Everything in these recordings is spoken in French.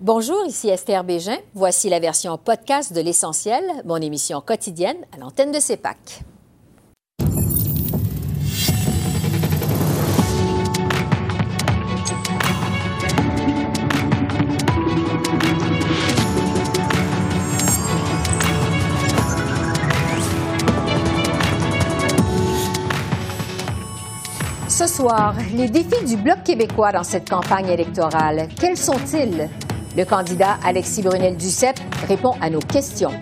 Bonjour, ici Esther Bégin. Voici la version podcast de L'Essentiel, mon émission quotidienne à l'antenne de CEPAC. Ce soir, les défis du Bloc québécois dans cette campagne électorale, quels sont-ils? Le candidat Alexis Brunel-Duceppe répond à nos questions.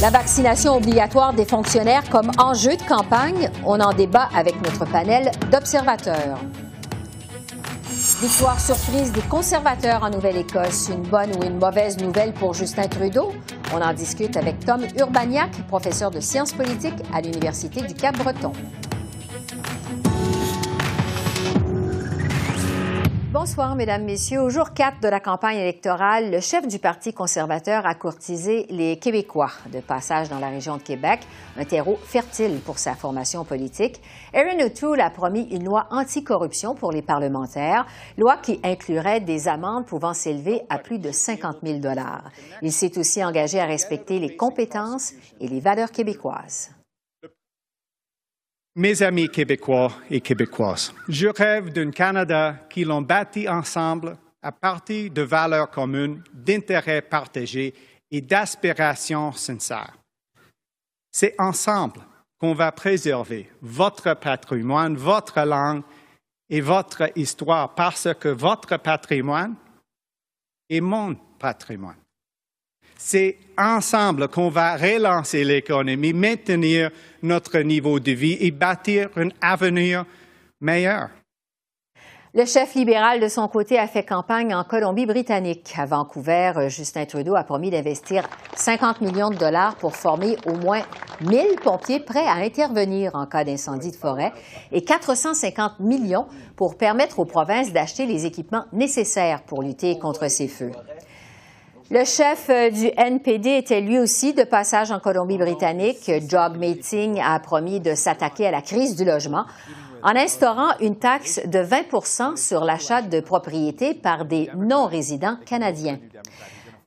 La vaccination obligatoire des fonctionnaires comme enjeu de campagne, on en débat avec notre panel d'observateurs. Victoire surprise des conservateurs en Nouvelle-Écosse, une bonne ou une mauvaise nouvelle pour Justin Trudeau? On en discute avec Tom Urbaniak, professeur de sciences politiques à l'Université du Cap-Breton. Bonsoir, Mesdames, Messieurs. Au jour 4 de la campagne électorale, le chef du Parti conservateur a courtisé les Québécois de passage dans la région de Québec, un terreau fertile pour sa formation politique. Erin O'Toole a promis une loi anticorruption pour les parlementaires, loi qui inclurait des amendes pouvant s'élever à plus de 50 000 Il s'est aussi engagé à respecter les compétences et les valeurs québécoises. Mes amis québécois et québécoises, je rêve d'un Canada qui l'ont bâti ensemble à partir de valeurs communes, d'intérêts partagés et d'aspirations sincères. C'est ensemble qu'on va préserver votre patrimoine, votre langue et votre histoire parce que votre patrimoine est mon patrimoine. C'est ensemble qu'on va relancer l'économie, maintenir notre niveau de vie et bâtir un avenir meilleur. Le chef libéral, de son côté, a fait campagne en Colombie-Britannique. À Vancouver, Justin Trudeau a promis d'investir 50 millions de dollars pour former au moins 1000 pompiers prêts à intervenir en cas d'incendie de forêt et 450 millions pour permettre aux provinces d'acheter les équipements nécessaires pour lutter contre ces feux. Le chef euh, du NPD était lui aussi de passage en Colombie-Britannique. Jog Meeting a promis de s'attaquer à la crise du logement en instaurant une taxe de 20% sur l'achat de propriétés par des non-résidents canadiens.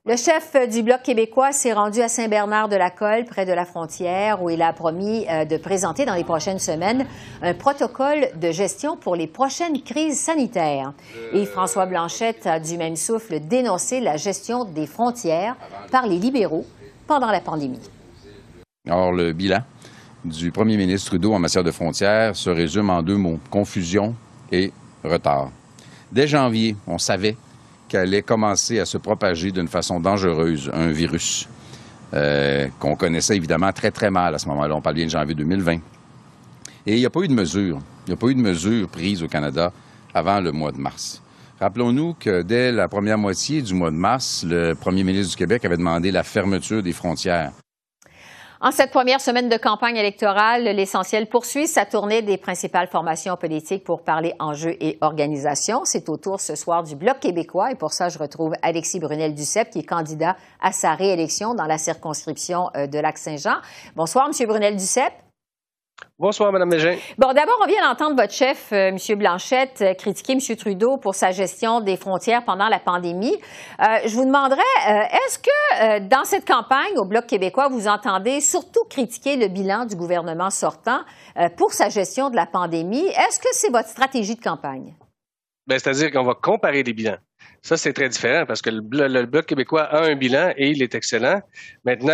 Le chef du Bloc québécois s'est rendu à Saint-Bernard-de-la-Colle, près de la frontière, où il a promis euh, de présenter dans les prochaines semaines un protocole de gestion pour les prochaines crises sanitaires. Et François Blanchette a du même souffle dénoncé la gestion des frontières par les libéraux pendant la pandémie. Alors, le bilan du premier ministre Trudeau en matière de frontières se résume en deux mots, confusion et retard. Dès janvier, on savait allait commencer à se propager d'une façon dangereuse, un virus euh, qu'on connaissait évidemment très, très mal à ce moment-là. On parle bien de janvier 2020. Et il n'y a pas eu de mesure. Il n'y a pas eu de mesure prise au Canada avant le mois de mars. Rappelons-nous que dès la première moitié du mois de mars, le premier ministre du Québec avait demandé la fermeture des frontières. En cette première semaine de campagne électorale, l'essentiel poursuit sa tournée des principales formations politiques pour parler enjeux et organisation. C'est au tour ce soir du Bloc québécois et pour ça, je retrouve Alexis Brunel-Duceppe qui est candidat à sa réélection dans la circonscription euh, de Lac-Saint-Jean. Bonsoir, Monsieur Brunel-Duceppe. Bonsoir, Mme Mégin. Bon, d'abord, on vient d'entendre votre chef, euh, M. Blanchette, euh, critiquer M. Trudeau pour sa gestion des frontières pendant la pandémie. Euh, je vous demanderais, est-ce que dans cette campagne au Bloc québécois, vous entendez surtout critiquer le bilan du gouvernement sortant pour sa gestion de la pandémie? Est-ce que c'est votre stratégie de campagne? Bien, c'est-à-dire qu'on va comparer les bilans. Ça, c'est très différent parce que le, Bloc québécois a un bilan et il est excellent. Maintenant,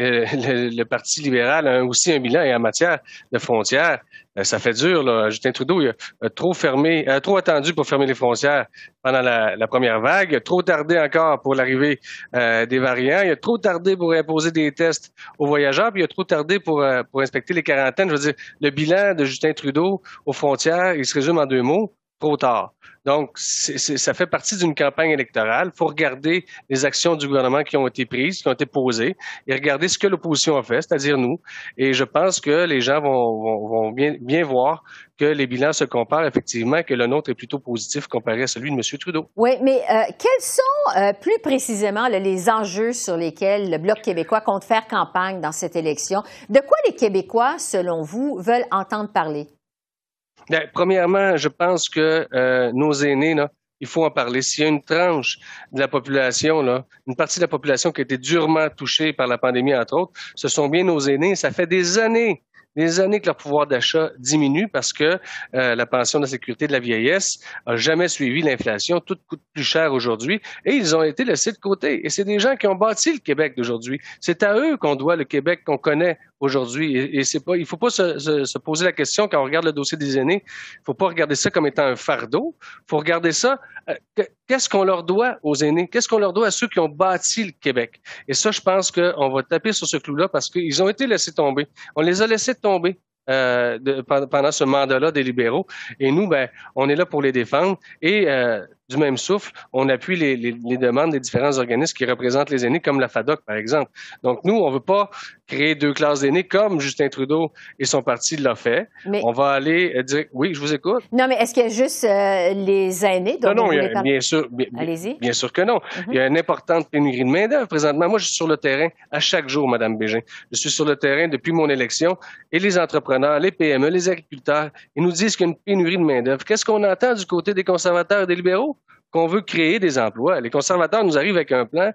euh, le, Parti libéral a aussi un bilan et en matière de frontières, euh, ça fait dur. Là. Justin Trudeau il a, trop fermé, a trop attendu pour fermer les frontières pendant la, première vague, il a trop tardé encore pour l'arrivée euh, des variants, il a trop tardé pour imposer des tests aux voyageurs, puis il a trop tardé pour, pour inspecter les quarantaines. Je veux dire, le bilan de Justin Trudeau aux frontières, il se résume en deux mots, trop tard. Donc, ça fait partie d'une campagne électorale. Il faut regarder les actions du gouvernement qui ont été prises, qui ont été posées, et regarder ce que l'opposition a fait, c'est-à-dire nous. Et je pense que les gens vont, bien, voir que les bilans se comparent effectivement, que le nôtre est plutôt positif comparé à celui de M. Trudeau. Oui, mais euh, quels sont euh, plus précisément les enjeux sur lesquels le Bloc québécois compte faire campagne dans cette élection? De quoi les Québécois, selon vous, veulent entendre parler? Ben, premièrement, je pense que euh, nos aînés, il faut en parler. S'il y a une tranche de la population, là, une partie de la population qui a été durement touchée par la pandémie, entre autres, ce sont bien nos aînés. Ça fait des années des années que leur pouvoir d'achat diminue parce que euh, la pension de la sécurité de la vieillesse a jamais suivi l'inflation. Tout coûte plus cher aujourd'hui et ils ont été laissés de côté. Et c'est des gens qui ont bâti le Québec d'aujourd'hui. C'est à eux qu'on doit le Québec qu'on connaît aujourd'hui. Et, c'est pas, il faut pas se, poser la question quand on regarde le dossier des aînés. Il faut pas regarder ça comme étant un fardeau. Il faut regarder ça. Euh, qu'est-ce qu'on leur doit aux aînés? Qu'est-ce qu'on leur doit à ceux qui ont bâti le Québec? Et ça, je pense qu'on va taper sur ce clou-là parce qu'ils ont été laissés tomber. On les a laissés tomber. Euh, pendant ce mandat-là des libéraux. Et nous, ben, on est là pour les défendre. Et euh, du même souffle, on appuie les, les, les, demandes des différents organismes qui représentent les aînés, comme la FADOC, par exemple. Donc, nous, on ne veut pas créer deux classes d'aînés comme Justin Trudeau et son parti l'a fait. Mais... On va aller euh, dire... Oui, je vous écoute. Non, mais est-ce qu'il y a juste euh, les aînés? non, non, bien sûr. Bien, bien, sûr que non. Mm-hmm. Il y a une importante pénurie de main-d'œuvre présentement. Moi, je suis sur le terrain à chaque jour, Madame Bégin. Je suis sur le terrain depuis mon élection et les entrepreneurs, les PME, les agriculteurs, ils nous disent qu'il y a une pénurie de main-d'œuvre. Qu'est-ce qu'on entend du côté des conservateurs et des libéraux? Qu'on veut créer des emplois. Les conservateurs nous arrivent avec un plan,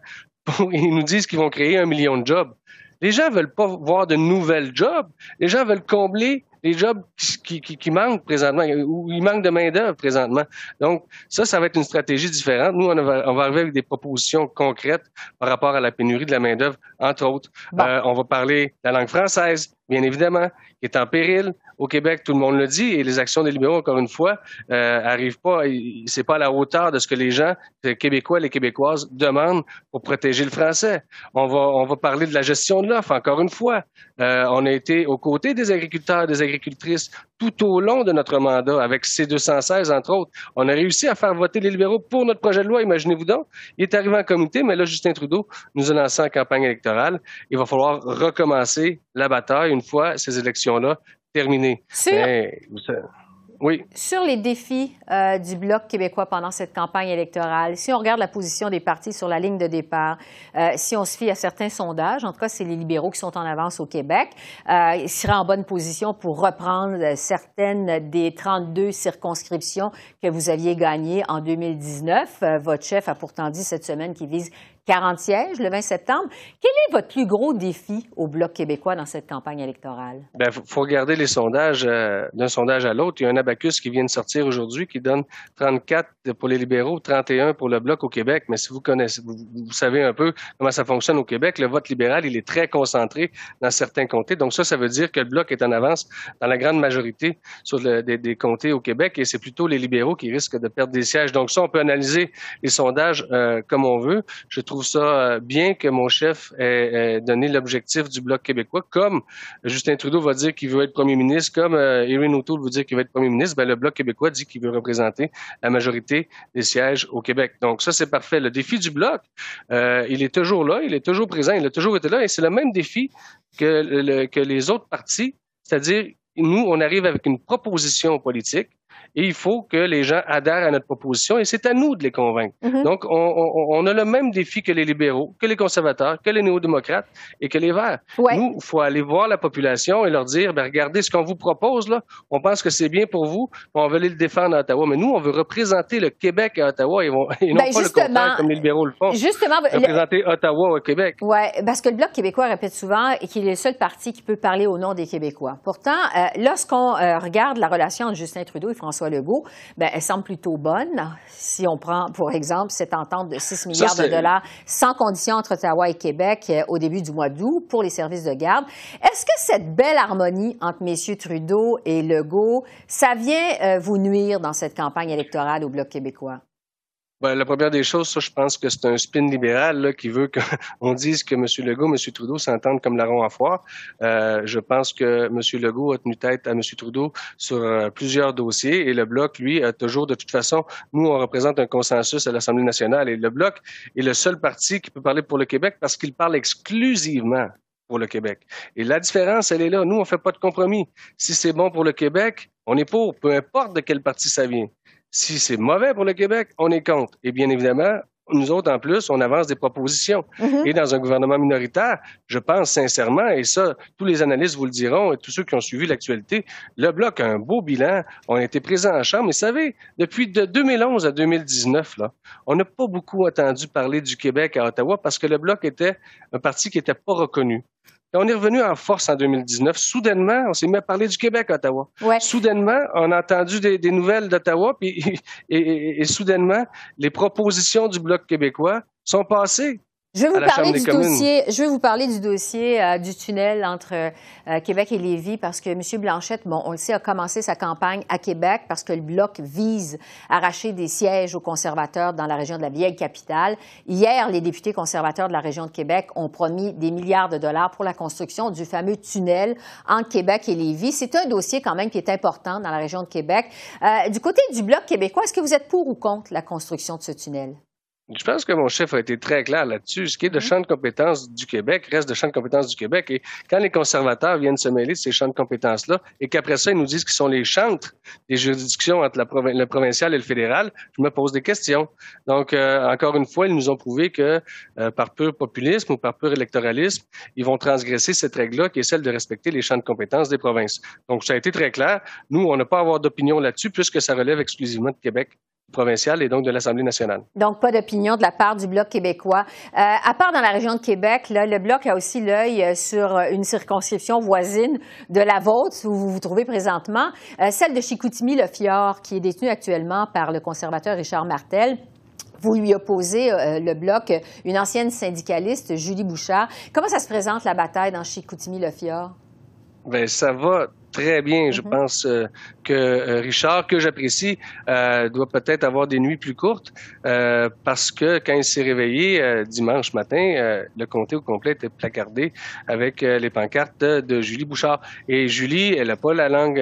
ils nous disent qu'ils vont créer un million de jobs. Les gens veulent pas voir de nouvelles jobs. Les gens veulent combler les jobs qui, qui, manquent présentement, où il manque de main-d'œuvre présentement. Donc, ça, ça va être une stratégie différente. Nous, on va, on va arriver avec des propositions concrètes par rapport à la pénurie de la main-d'œuvre, entre autres. Euh, on va parler de la langue française, bien évidemment, qui est en péril au Québec, tout le monde le dit, et les actions des libéraux, encore une fois, euh, arrivent pas, c'est pas à la hauteur de ce que les gens, les Québécois, les Québécoises demandent pour protéger le français. On va, on va parler de la gestion de l'offre, encore une fois. Euh, on a été aux côtés des agriculteurs, des agricultrices tout au long de notre mandat, avec C216, entre autres. On a réussi à faire voter les libéraux pour notre projet de loi, imaginez-vous donc. Il est arrivé en comité, mais là, Justin Trudeau nous a lancé en campagne électorale. Il va falloir recommencer la bataille une fois ces élections-là terminées. Oui. Sur les défis euh, du Bloc québécois pendant cette campagne électorale, si on regarde la position des partis sur la ligne de départ, euh, si on se fie à certains sondages, en tout cas, c'est les libéraux qui sont en avance au Québec, euh, ils seraient en bonne position pour reprendre certaines des 32 circonscriptions que vous aviez gagnées en 2019. votre chef a pourtant dit cette semaine qu'il vise 40 sièges le 20 septembre. Quel est votre plus gros défi au Bloc québécois dans cette campagne électorale? Il ben, faut regarder les sondages euh, d'un sondage à l'autre. Il y a un abacus qui vient de sortir aujourd'hui qui donne 34 pour les libéraux, 31 pour le Bloc au Québec. Mais si vous connaissez, vous, savez un peu comment ça fonctionne au Québec, le vote libéral, il est très concentré dans certains comtés. Donc ça, ça veut dire que le Bloc est en avance dans la grande majorité des, comtés au Québec et c'est plutôt les libéraux qui risquent de perdre des sièges. Donc ça, on peut analyser les sondages euh, comme on veut. Je ça euh, bien que mon chef ait, donné l'objectif du Bloc québécois, comme Justin Trudeau va dire qu'il veut être premier ministre, comme euh, Erin O'Toole veut dire qu'il veut être premier ministre, ben, le Bloc québécois dit qu'il veut représenter la majorité des sièges au Québec. Donc ça, c'est parfait. Le défi du Bloc, euh, il est toujours là, il est toujours présent, il a toujours été là, et c'est le même défi que, que les autres partis, c'est-à-dire nous, on arrive avec une proposition politique et il faut que les gens adhèrent à notre proposition et c'est à nous de les convaincre. Mm-hmm. Donc, on, a le même défi que les libéraux, que les conservateurs, que les néo-démocrates et que les Verts. Nous, il faut aller voir la population et leur dire, ben, regardez ce qu'on vous propose, là, on pense que c'est bien pour vous, on veut aller le défendre à Ottawa, mais nous, on veut représenter le Québec à Ottawa et, non ben, pas le contraire comme les libéraux le font. Justement, représenter Ottawa au Québec. Oui, parce que le Bloc québécois répète souvent qu'il est le seul parti qui peut parler au nom des Québécois. Pourtant, euh, lorsqu'on euh, regarde la relation entre Justin Trudeau et François Legault, ben, elle semble plutôt bonne. Si on prend, pour exemple, cette entente de 6 milliards de dollars sans condition entre Ottawa et Québec euh, au début du mois d'août pour les services de garde. Est-ce que cette belle harmonie entre messieurs Trudeau et Legault, ça vient euh, vous nuire dans cette campagne électorale au Bloc québécois? Ben, la première des choses, ça, je pense que c'est un spin libéral là, qui veut qu'on dise que M. Legault, M. Trudeau s'entendent comme larron à foire. Euh, je pense que M. Legault a tenu tête à M. Trudeau sur euh, plusieurs dossiers et le Bloc, lui, a toujours, de toute façon, nous, on représente un consensus à l'Assemblée nationale et le Bloc est le seul parti qui peut parler pour le Québec parce qu'il parle exclusivement pour le Québec. Et la différence, elle est là. Nous, on fait pas de compromis. Si c'est bon pour le Québec, on est pour, peu importe de quel parti ça vient. Si c'est mauvais pour le Québec, on est contre. Et bien évidemment, nous autres, en plus, on avance des propositions. Mm-hmm. Et dans un gouvernement minoritaire, je pense sincèrement, et ça, tous les analystes vous le diront, et tous ceux qui ont suivi l'actualité, le Bloc a un beau bilan. On a été présents en Chambre. Mais vous savez, depuis de 2011 à 2019, là, on n'a pas beaucoup entendu parler du Québec à Ottawa parce que le Bloc était un parti qui n'était pas reconnu on est revenu en force en 2019. Soudainement, on s'est mis à parler du Québec à Ottawa. Soudainement, on a entendu des, nouvelles d'Ottawa, puis et, soudainement, les propositions du Bloc québécois sont passées. Je vais vous parler du dossier. Je vais vous parler du dossier euh, du tunnel entre euh, Québec et Lévis parce que M. Blanchette, bon, on le sait, a commencé sa campagne à Québec parce que le bloc vise à arracher des sièges aux conservateurs dans la région de la vieille capitale. Hier, les députés conservateurs de la région de Québec ont promis des milliards de dollars pour la construction du fameux tunnel entre Québec et Lévis. C'est un dossier quand même qui est important dans la région de Québec. Euh, du côté du bloc québécois, est-ce que vous êtes pour ou contre la construction de ce tunnel? Je pense que mon chef a été très clair là-dessus. Ce qui est de mhm. champ de compétences du Québec reste de champ de compétences du Québec. Et quand les conservateurs viennent se mêler de ces champs de compétences-là et qu'après ça, ils nous disent qu'ils sont les chantres des juridictions entre la le provincial et le fédéral, je me pose des questions. Donc, euh, encore une fois, ils nous ont prouvé que euh, par pur populisme ou par pur électoralisme, ils vont transgresser cette règle-là qui est celle de respecter les champs de compétences des provinces. Donc, ça a été très clair. Nous, on n'a pas à avoir d'opinion là-dessus puisque ça relève exclusivement de Québec provinciale et donc de l'Assemblée nationale. Donc, pas d'opinion de la part du Bloc québécois. Euh, à part dans la région de Québec, là, le Bloc a aussi l'œil euh, sur euh, une circonscription voisine de la vôtre, où vous vous trouvez présentement, celle de Chicoutimi-Le Fjord, qui est détenue actuellement par le conservateur Richard Martel. Vous lui opposez, le Bloc, une ancienne syndicaliste, Julie Bouchard. Comment ça se présente, la bataille dans Chicoutimi-Le Fjord? Bien, ça va très bien. Je mm-hmm. pense euh, que euh, Richard, que j'apprécie, euh, doit peut-être avoir des nuits plus courtes parce que quand il s'est réveillé dimanche matin, le comté au complet était placardé avec les pancartes de, Julie Bouchard. Et Julie, elle n'a pas la langue,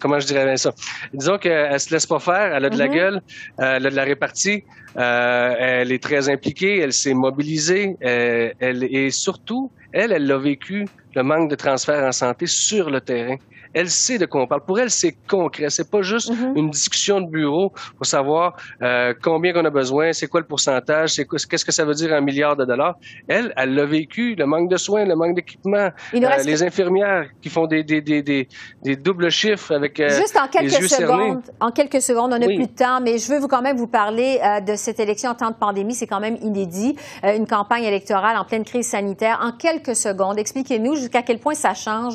comment je dirais ça? Disons qu'elle se laisse pas faire, elle a de la mm-hmm. gueule, elle a de la répartie, elle est très impliquée, elle s'est mobilisée, elle est surtout, elle, elle l'a vécu le manque de transfert en santé sur le terrain. Elle sait de quoi on parle. Pour elle, c'est concret. C'est pas juste mhm. une discussion de bureau pour savoir euh, combien qu'on a besoin, c'est quoi le pourcentage, c'est qu'est-ce que ça veut dire un milliard de dollars. Elle, elle l'a vécu, le manque de soins, le manque d'équipement, euh, les infirmières qui font des, des, des, des, des doubles chiffres avec euh, Juste en quelques secondes, en quelques secondes, on n'a plus de temps, mais je veux vous quand même vous parler de cette élection en temps de pandémie. C'est quand même inédit, une campagne électorale en pleine crise sanitaire. En quelques secondes, expliquez-nous jusqu'à quel point ça change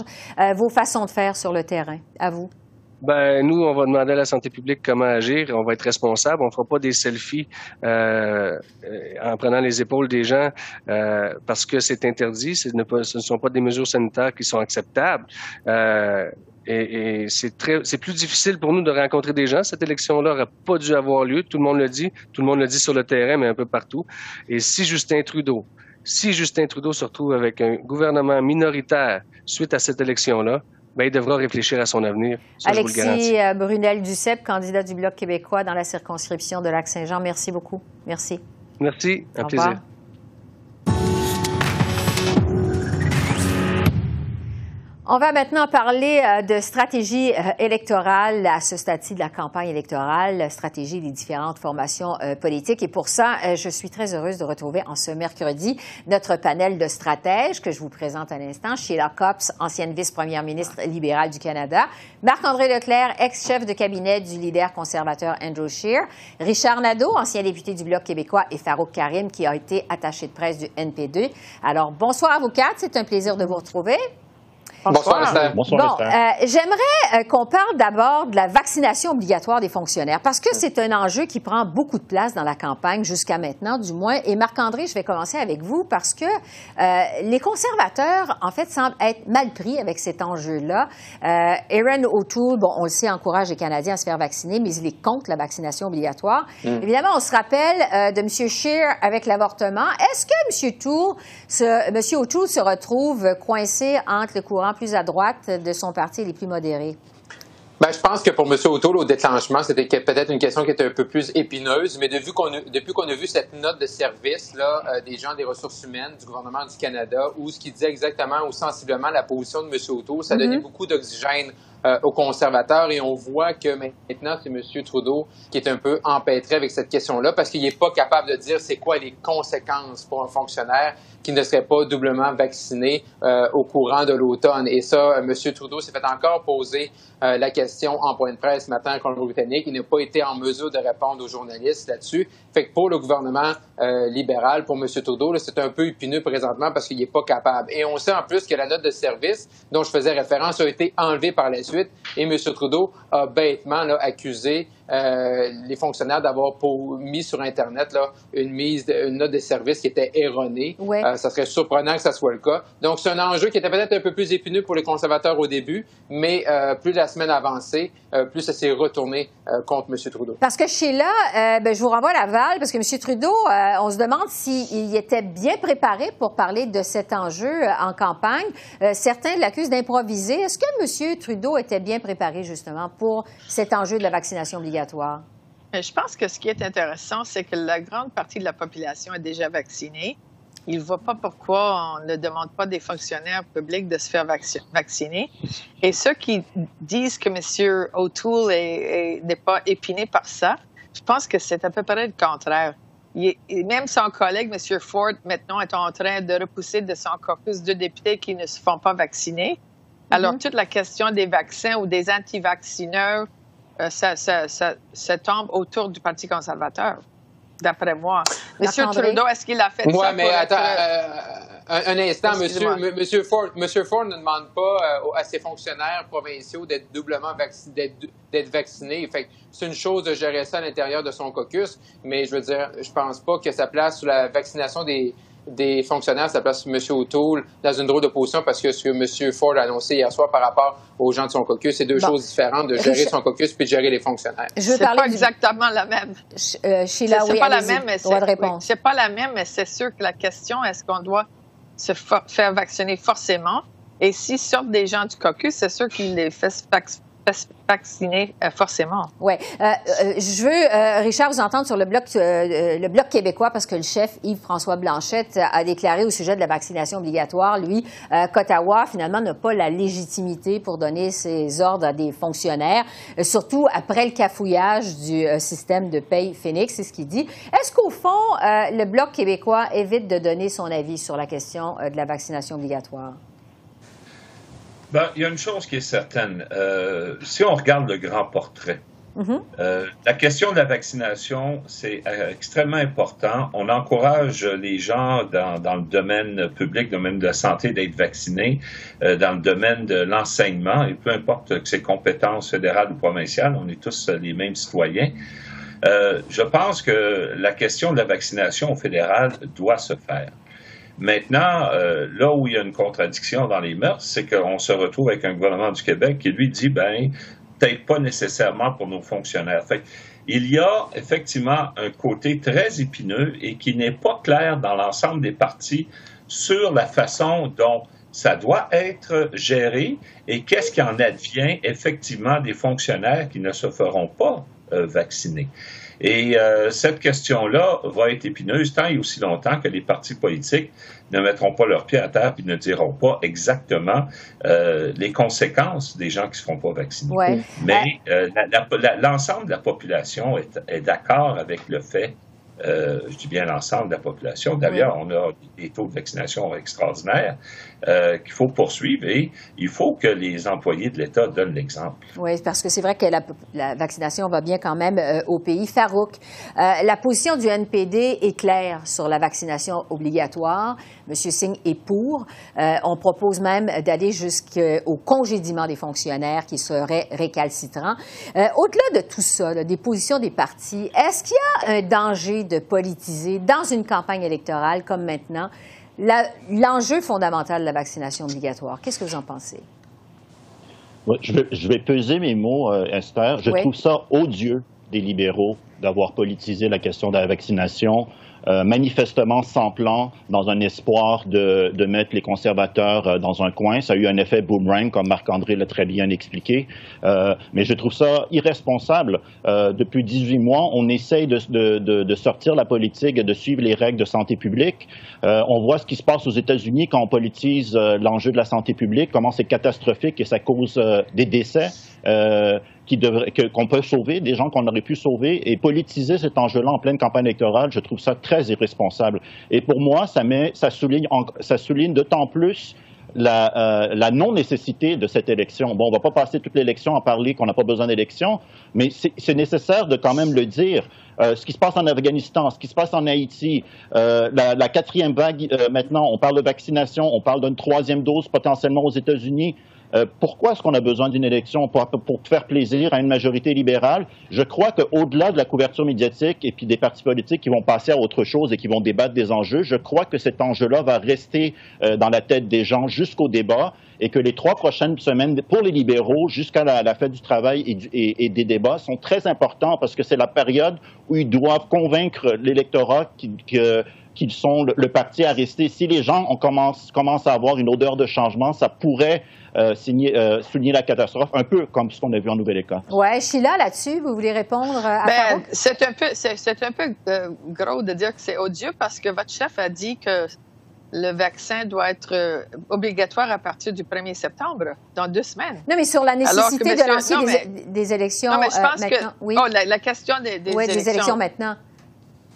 vos façons de faire sur le terrain? À vous. Ben, nous, on va demander à la santé publique comment agir. On va être responsable. On fera pas des selfies euh, en prenant les épaules des gens euh, parce que c'est interdit. Ce ne, ne sont pas des mesures sanitaires qui sont acceptables. Euh, et, et c'est très, c'est plus difficile pour nous de rencontrer des gens. Cette élection-là n'aurait pas dû avoir lieu. Tout le monde le dit. Tout le monde le dit sur le terrain, mais un peu partout. Et si Justin Trudeau, si Justin Trudeau se retrouve avec un gouvernement minoritaire suite à cette élection-là, ben, il devra réfléchir à son avenir. Alexis euh, Brunel-Duceppe, candidat du Bloc québécois dans la circonscription de Lac-Saint-Jean. Merci beaucoup. Merci. Merci. Un plaisir. On va maintenant parler euh, de stratégie euh, électorale à ce stade-ci de la campagne électorale, stratégie des différentes formations euh, politiques. Et pour ça, je suis très heureuse de retrouver en ce mercredi notre panel de stratèges que je vous présente à l'instant. Sheila Copps, ancienne vice-première ministre libérale du Canada. Marc-André Leclerc, ex-chef de cabinet du leader conservateur Andrew Scheer. Richard Nadeau, ancien député du Bloc québécois. Et Farouk Karim, qui a été attaché de presse du NP2. Alors, bonsoir à vous quatre. C'est un plaisir de vous retrouver. Bonsoir, Bonsoir, bon, euh, j'aimerais euh, qu'on parle d'abord de la vaccination obligatoire des fonctionnaires parce que c'est un enjeu qui prend beaucoup de place dans la campagne jusqu'à maintenant, du moins. Et Marc-André, je vais commencer avec vous parce que euh, les conservateurs, en fait, semblent être mal pris avec cet enjeu-là. Aaron O'Toole, bon, on le sait, encourage les Canadiens à se faire vacciner, mais il est contre la vaccination obligatoire. Mm. Évidemment, on se rappelle de M. Scheer avec l'avortement. Est-ce que M. O'Toole se, M. O'Toole se retrouve coincé entre le courant plus à droite de son parti les plus modérés? Ben, je pense que pour M. O'Toole, au déclenchement, c'était peut-être une question qui était un peu plus épineuse, mais depuis qu'on a, depuis qu'on a vu cette note de service là, euh, des gens des ressources humaines du gouvernement du Canada, où ce qui disait exactement ou sensiblement la position de M. O'Toole, ça mm-hmm. beaucoup d'oxygène euh, aux conservateurs et on voit que maintenant, c'est M. Trudeau qui est un peu empêtré avec cette question-là parce qu'il n'est pas capable de dire c'est quoi les conséquences pour un fonctionnaire qui ne serait pas doublement vacciné euh, au courant de l'automne. Et ça, M. Trudeau s'est fait encore poser euh, la question en point de presse ce matin Colombie-Britannique. Il n'a pas été en mesure de répondre aux journalistes là-dessus. Fait que pour le gouvernement libéral, pour M. Trudeau, c'est un peu épineux présentement parce qu'il n'est pas capable. Et on sait en plus que la note de service dont je faisais référence a été enlevée par la suite et M. Trudeau a bêtement accusé euh, les fonctionnaires d'avoir mis sur Internet là, une mise, une note de service qui était erronée. Euh, ça serait surprenant que ça soit le cas. Donc, c'est un enjeu qui était peut-être un peu plus épineux pour les conservateurs au début, mais euh, plus la semaine avançait, plus ça s'est retourné contre M. Trudeau. Parce que Sheila, ben, je vous renvoie à Laval, parce que M. Trudeau, on se demande s'il était bien préparé pour parler de cet enjeu en campagne. certains l'accusent d'improviser. Est-ce que M. Trudeau était bien préparé, justement, pour cet enjeu de la vaccination obligatoire? Je pense que ce qui est intéressant, c'est que la grande partie de la population est déjà vaccinée. Il ne voit pas pourquoi on ne demande pas des fonctionnaires publics de se faire vacciner. Et ceux qui disent que M. O'Toole n'est pas épiné par ça, je pense que c'est à peu près le contraire. même son collègue, M. Ford, maintenant est en train de repousser de son caucus deux députés qui ne se font pas vacciner. Alors, mm-hmm. toute la question des vaccins ou des anti-vaccineurs euh, ça, ça, ça, tombe autour du Parti conservateur, d'après moi. Monsieur Trudeau, est-ce qu'il a fait ça? Oui, mais attends, euh, un, instant, monsieur, monsieur, Ford, monsieur Ford ne demande pas euh, à ses fonctionnaires provinciaux d'être doublement vaccinés, d'être vaccinés. Fait c'est une chose de gérer ça à l'intérieur de son caucus, mais je veux dire, je pense pas que sa place sur la vaccination des, des fonctionnaires ça place M. O'Toole dans une drôle de position parce que ce que M. Ford a annoncé hier soir par rapport aux gens de son caucus, c'est deux choses différentes de gérer son caucus puis de gérer les fonctionnaires. C'est pas exactement la même. Euh, Sheila, c'est pas la même, mais c'est pas la même, mais c'est sûr que la question est-ce qu'on doit se faire vacciner forcément? Et s'ils sortent des gens du caucus, c'est sûr qu'ils les vacciner euh, forcément. Oui. Euh, euh, je veux, Richard, vous entendre sur le bloc, le bloc québécois parce que le chef Yves-François Blanchette a déclaré au sujet de la vaccination obligatoire, lui, qu'Ottawa, finalement, n'a pas la légitimité pour donner ses ordres à des fonctionnaires, surtout après le cafouillage du système de paye Phoenix, c'est ce qu'il dit. Est-ce qu'au fond, le bloc québécois évite de donner son avis sur la question de la vaccination obligatoire? Ben, il y a une chose qui est certaine. Euh, si on regarde le grand portrait, mm-hmm. euh, la question de la vaccination, c'est euh, extrêmement important. On encourage les gens dans, dans, le domaine public, dans le domaine de la santé, d'être vaccinés, dans le domaine de l'enseignement, et peu importe que ses compétences fédérales ou provinciales, on est tous les mêmes citoyens. je pense que la question de la vaccination au fédéral doit se faire. Maintenant, euh, là où il y a une contradiction dans les mœurs, c'est qu'on se retrouve avec un gouvernement du Québec qui lui dit, ben, peut-être pas nécessairement pour nos fonctionnaires. Fait, il y a effectivement un côté très épineux et qui n'est pas clair dans l'ensemble des partis sur la façon dont ça doit être géré et qu'est-ce qui en advient effectivement des fonctionnaires qui ne se feront pas euh, vacciner. Et euh, cette question-là va être épineuse tant et aussi longtemps que les partis politiques ne mettront pas leurs pieds à terre et ne diront pas exactement euh, les conséquences des gens qui ne se feront pas vacciner. Mais euh, l'ensemble de la population est, est d'accord avec le fait euh, je dis bien l'ensemble de la population. D'ailleurs, on a des taux de vaccination extraordinaires euh, qu'il faut poursuivre et il faut que les employés de l'État donnent l'exemple. Oui, parce que c'est vrai que la, vaccination va bien quand même euh, au pays. Farouk, la position du NPD est claire sur la vaccination obligatoire. M. Singh est pour. on propose même d'aller jusqu'au congédiement des fonctionnaires qui seraient récalcitrants. Au-delà de tout ça, des positions des partis, est-ce qu'il y a un danger de politiser dans une campagne électorale comme maintenant l'enjeu fondamental de la vaccination obligatoire. Qu'est-ce que vous en pensez? je, vais, peser mes mots, euh, Esther. Je trouve ça odieux des libéraux d'avoir politisé la question de la vaccination euh, manifestement sans plan, dans un espoir de, de mettre les conservateurs euh, dans un coin. Ça a eu un effet boomerang, comme Marc-André l'a très bien expliqué. Euh, mais je trouve ça irresponsable. depuis 18 mois, on essaye de, de, de, sortir la politique et de suivre les règles de santé publique. on voit ce qui se passe aux États-Unis quand on politise l'enjeu de la santé publique, comment c'est catastrophique et ça cause des décès qu'on peut sauver, des gens qu'on aurait pu sauver, et politiser cet enjeu-là en pleine campagne électorale, je trouve ça très irresponsable. Et pour moi, ça, met, ça souligne, ça souligne d'autant plus la, euh, la non-nécessité de cette élection. Bon, on va pas passer toute l'élection à parler qu'on n'a pas besoin d'élection, mais c'est nécessaire de quand même le dire. Euh, ce qui se passe en Afghanistan, ce qui se passe en Haïti, euh, la, la, quatrième vague, euh, maintenant, on parle de vaccination, on parle d'une troisième dose potentiellement aux États-Unis. Euh, pourquoi est-ce qu'on a besoin d'une élection pour, faire plaisir à une majorité libérale? Je crois qu'au-delà de la couverture médiatique et puis des partis politiques qui vont passer à autre chose et qui vont débattre des enjeux, je crois que cet enjeu-là va rester euh, dans la tête des gens jusqu'au débat et que les trois prochaines semaines pour les libéraux jusqu'à la, fête du travail et, et, des débats sont très importants parce que c'est la période où ils doivent convaincre l'électorat qu'ils sont le, parti à rester. Si les gens commencent, commencent à avoir une odeur de changement, ça pourrait euh, euh, souligner la catastrophe, un peu comme ce qu'on a vu en Nouvelle-Écosse. Oui, Sheila, là-dessus, vous voulez répondre à ben, C'est un peu, c'est, un peu euh, gros de dire que c'est odieux parce que votre chef a dit que le vaccin doit être obligatoire à partir du 1er septembre, dans deux semaines. Non, mais sur la nécessité de lancer des, élections non, mais je pense Que, oh, la, question des, des oui, des élections maintenant.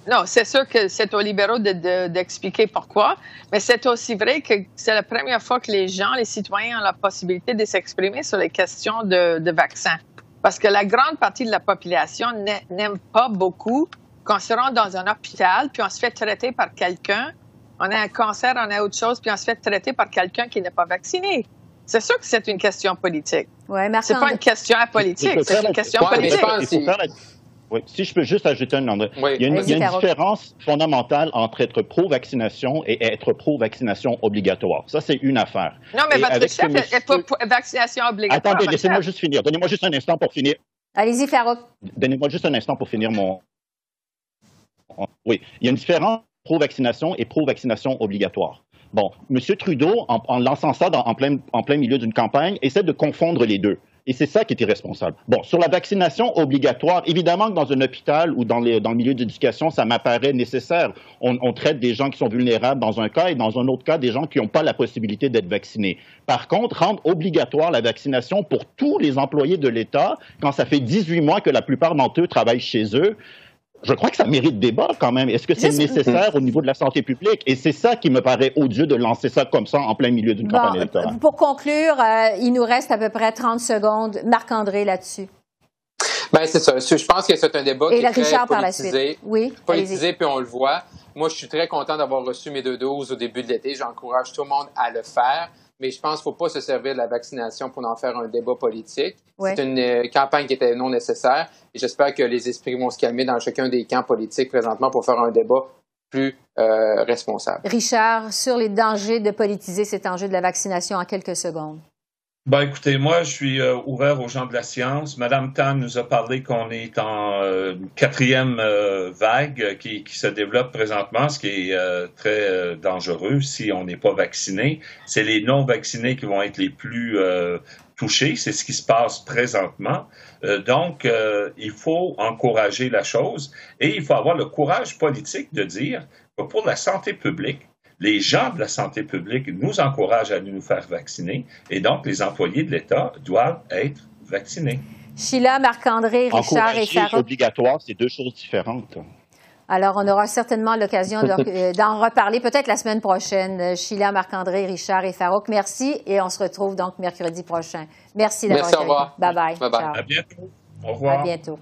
Non, c'est sûr que c'est aux libéraux d'expliquer pourquoi, mais c'est aussi vrai que c'est la première fois que les gens, les citoyens ont la possibilité de s'exprimer sur les questions de, de vaccins. Parce que la grande partie de la population n'aime pas beaucoup qu'on se rende dans un hôpital, puis on se fait traiter par quelqu'un, on a un cancer, on a autre chose, puis on se fait traiter par quelqu'un qui n'est pas vacciné. C'est sûr que c'est une question politique. Ouais, c'est pas une question politique, c'est une question politique. Oui, si je peux juste ajouter un nom. il y a une, différence fondamentale entre être pro-vaccination et être pro-vaccination obligatoire. Ça, c'est une affaire. Non, mais votre chef est pour vaccination obligatoire. Attendez, laissez-moi juste finir. Donnez-moi juste un instant pour finir. Allez-y, Farouk. Donnez-moi juste un instant pour finir mon. Oui, il y a une différence pro-vaccination et pro-vaccination obligatoire. Bon, M. Trudeau, en, lançant ça en, plein, en plein milieu d'une campagne, essaie de confondre les deux. Et c'est ça qui est irresponsable. Bon, sur la vaccination obligatoire, évidemment que dans un hôpital ou dans, les, dans le milieu d'éducation, ça m'apparaît nécessaire. On, on, traite des gens qui sont vulnérables dans un cas et dans un autre cas, des gens qui n'ont pas la possibilité d'être vaccinés. Par contre, rendre obligatoire la vaccination pour tous les employés de l'État, quand ça fait 18 mois que la plupart d'entre eux travaillent chez eux, je crois que ça mérite débat quand même. Est-ce que c'est nécessaire au niveau de la santé publique? Et c'est ça qui me paraît odieux de lancer ça comme ça en plein milieu d'une campagne électorale. Pour conclure, euh, il nous reste à peu près 30 secondes. Marc-André là-dessus. Ben c'est ça. Je pense que c'est un débat qui est très politisé. Oui, politisé, puis on le voit. Moi, je suis très content d'avoir reçu mes deux doses au début de l'été. J'encourage tout le monde à le faire mais je pense qu'il ne faut pas se servir de la vaccination pour en faire un débat politique. C'est une euh, campagne qui était non nécessaire et j'espère que les esprits vont se calmer dans chacun des camps politiques présentement pour faire un débat plus euh, responsable. Richard, sur les dangers de politiser cet enjeu de la vaccination en quelques secondes. Ben, écoutez, moi, je suis euh, ouvert aux gens de la science. Madame Tan nous a parlé qu'on est en euh, quatrième euh, vague qui, qui, se développe présentement, ce qui est très dangereux si on n'est pas vacciné. C'est les non-vaccinés qui vont être les plus touchés. C'est ce qui se passe présentement. donc, il faut encourager la chose et il faut avoir le courage politique de dire que pour la santé publique, les gens de la santé publique nous encouragent à nous faire vacciner et donc les employés de l'État doivent être vaccinés. Sheila, Marc-André, Richard et Sarah. obligatoire, c'est deux choses différentes. Alors, on aura certainement l'occasion d'en reparler peut-être la semaine prochaine. Sheila, Marc-André, Richard et Farouk, merci et on se retrouve donc mercredi prochain. Merci d'avoir été Bye bye. bye, bye. À bientôt. Au revoir. À bientôt.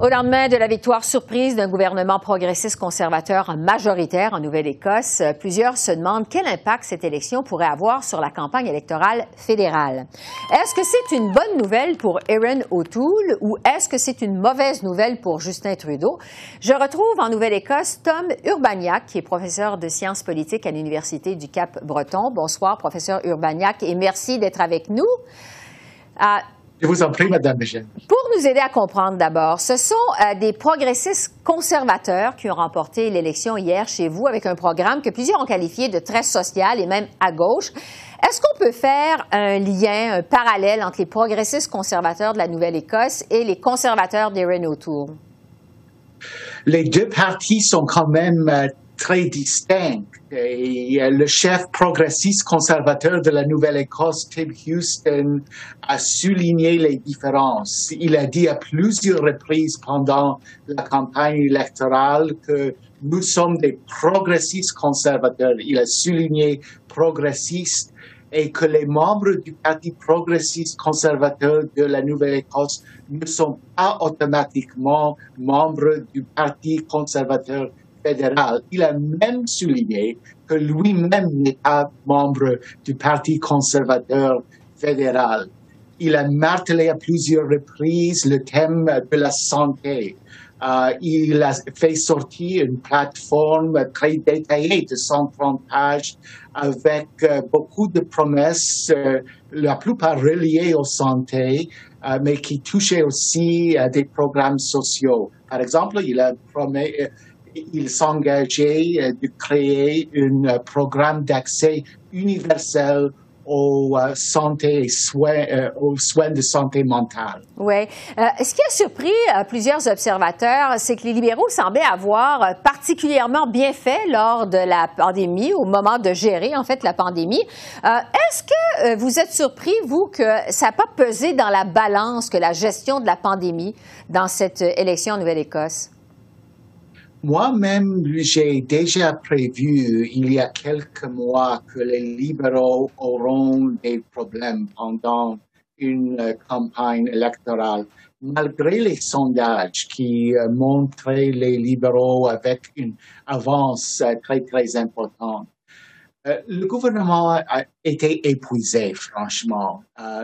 Au lendemain de la victoire surprise d'un gouvernement progressiste conservateur majoritaire en Nouvelle-Écosse, plusieurs se demandent quel impact cette élection pourrait avoir sur la campagne électorale fédérale. Est-ce que c'est une bonne nouvelle pour Erin O'Toole ou est-ce que c'est une mauvaise nouvelle pour Justin Trudeau? Je retrouve en Nouvelle-Écosse Tom Urbaniak, qui est professeur de sciences politiques à l'Université du Cap-Breton. Bonsoir, professeur Urbaniak, et merci d'être avec nous. Je vous en prie, Madame Michel. Pour nous aider à comprendre d'abord, ce sont euh, des progressistes conservateurs qui ont remporté l'élection hier chez vous avec un programme que plusieurs ont qualifié de très social et même à gauche. Est-ce qu'on peut faire un lien, un parallèle entre les progressistes conservateurs de la Nouvelle-Écosse et les conservateurs d'Erin O'Toole? Les deux partis sont quand même euh, très distincts. Le chef progressiste conservateur de la Nouvelle-Écosse, Tim Houston, a souligné les différences. Il a dit à plusieurs reprises pendant la campagne électorale que nous sommes des progressistes conservateurs. Il a souligné progressistes et que les membres du Parti progressiste conservateur de la Nouvelle-Écosse ne sont pas automatiquement membres du Parti conservateur fédéral. Il a même souligné que lui-même n'est pas membre du Parti conservateur fédéral. Il a martelé à plusieurs reprises le thème de la santé. Euh, il a fait sortir une plateforme très détaillée de 130 pages avec euh, beaucoup de promesses, euh, la plupart reliées aux santé, mais qui touchaient aussi à des programmes sociaux. Par exemple, il a promis, il s'engageait de créer un programme d'accès universel aux, euh, santé soins, euh, de santé mentale. Oui. Euh, ce qui a surpris plusieurs observateurs, c'est que les libéraux semblaient avoir particulièrement bien fait lors de la pandémie, au moment de gérer en fait la pandémie. Est-ce que vous êtes surpris, vous, que ça n'a pas pesé dans la balance que la gestion de la pandémie dans cette élection en Nouvelle-Écosse? Moi-même, j'ai déjà prévu il y a quelques mois que les libéraux auront des problèmes pendant une campagne électorale, malgré les sondages qui euh, montraient les libéraux avec une avance euh, très, très importante. Euh, le gouvernement a été épuisé, franchement.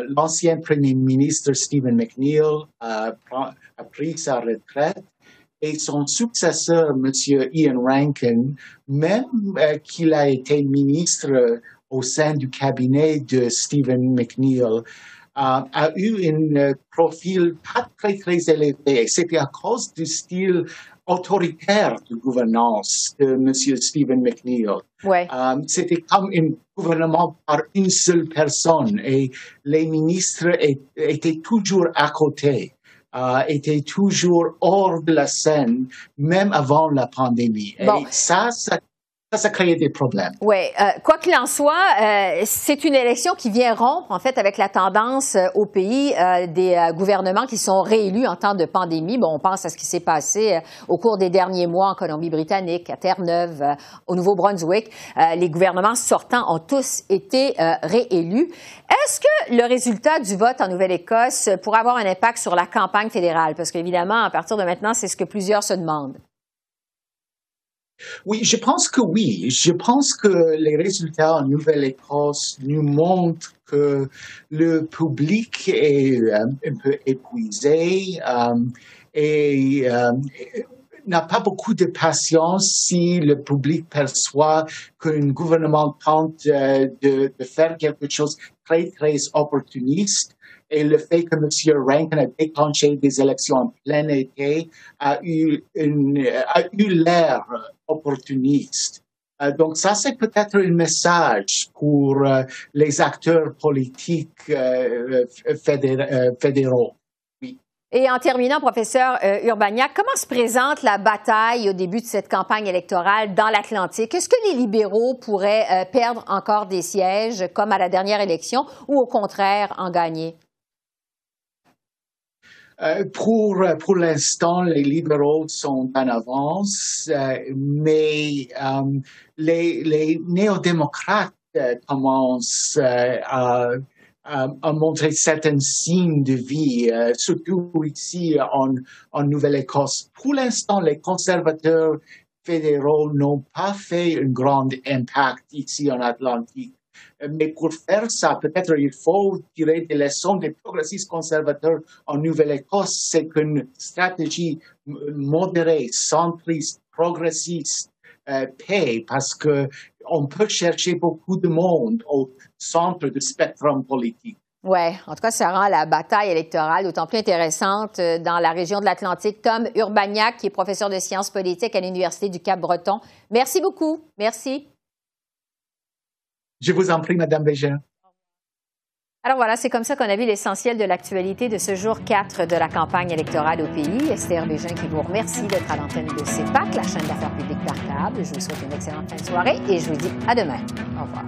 L'ancien Premier ministre Stephen McNeil a pris sa retraite et son successeur, M. Ian Rankin, même euh, qu'il a été ministre au sein du cabinet de Stephen McNeil, euh, a eu un profil pas très, très élevé. C'était à cause du style autoritaire de gouvernance de M. Stephen McNeil. Euh, c'était comme un gouvernement par une seule personne et les ministres étaient toujours à côté était toujours hors de la scène, même avant la pandémie. Et ça, ça ça. Oui. Euh, quoi qu'il en soit, euh, c'est une élection qui vient rompre, en fait, avec la tendance euh, au pays des gouvernements qui sont réélus en temps de pandémie. Bon, on pense à ce qui s'est passé au cours des derniers mois en Colombie-Britannique, à Terre-Neuve, au Nouveau-Brunswick. les gouvernements sortants ont tous été réélus. Est-ce que le résultat du vote en Nouvelle-Écosse pourrait avoir un impact sur la campagne fédérale? Parce qu'évidemment, à partir de maintenant, c'est ce que plusieurs se demandent. Oui, je pense que oui. Je pense que les résultats en Nouvelle-Écosse nous montrent que le public est euh, un peu épuisé euh, et euh, n'a pas beaucoup de patience si le public perçoit qu'un gouvernement tente de, de, faire quelque chose très, très opportuniste et le fait que M. Rankin a déclenché des élections en plein été a eu, a eu l'air opportuniste. Euh, donc ça, c'est peut-être un message pour euh, les acteurs politiques euh, fédéraux. Et en terminant, professeur Urbaniak, comment se présente la bataille au début de cette campagne électorale dans l'Atlantique? Est-ce que les libéraux pourraient perdre encore des sièges comme à la dernière élection ou au contraire en gagner? Euh, pour, pour l'instant, les libéraux sont en avance, euh, mais euh, les, néo-démocrates commencent à, à, montrer certains signes de vie, surtout ici en, en Nouvelle-Écosse. Pour l'instant, les conservateurs fédéraux n'ont pas fait un grand impact ici en Atlantique. Mais pour faire ça, peut-être il faut tirer des leçons des progressistes conservateurs en Nouvelle-Écosse. C'est qu'une stratégie modérée, centriste, progressiste euh, parce que on peut chercher beaucoup de monde au centre du spectre politique. Oui, en tout cas, ça rend la bataille électorale d'autant plus intéressante euh, dans la région de l'Atlantique. Tom Urbagnac, qui est professeur de sciences politiques à l'Université du Cap-Breton. Merci beaucoup. Merci. Je vous en prie, Madame Bégin. Alors voilà, c'est comme ça qu'on a vu l'essentiel de l'actualité de ce jour 4 de la campagne électorale au pays. Esther Bégin qui vous remercie d'être à l'antenne de CEPAC, la chaîne d'affaires publiques par câble. Je vous souhaite une excellente fin de soirée et je vous dis à demain. Au revoir.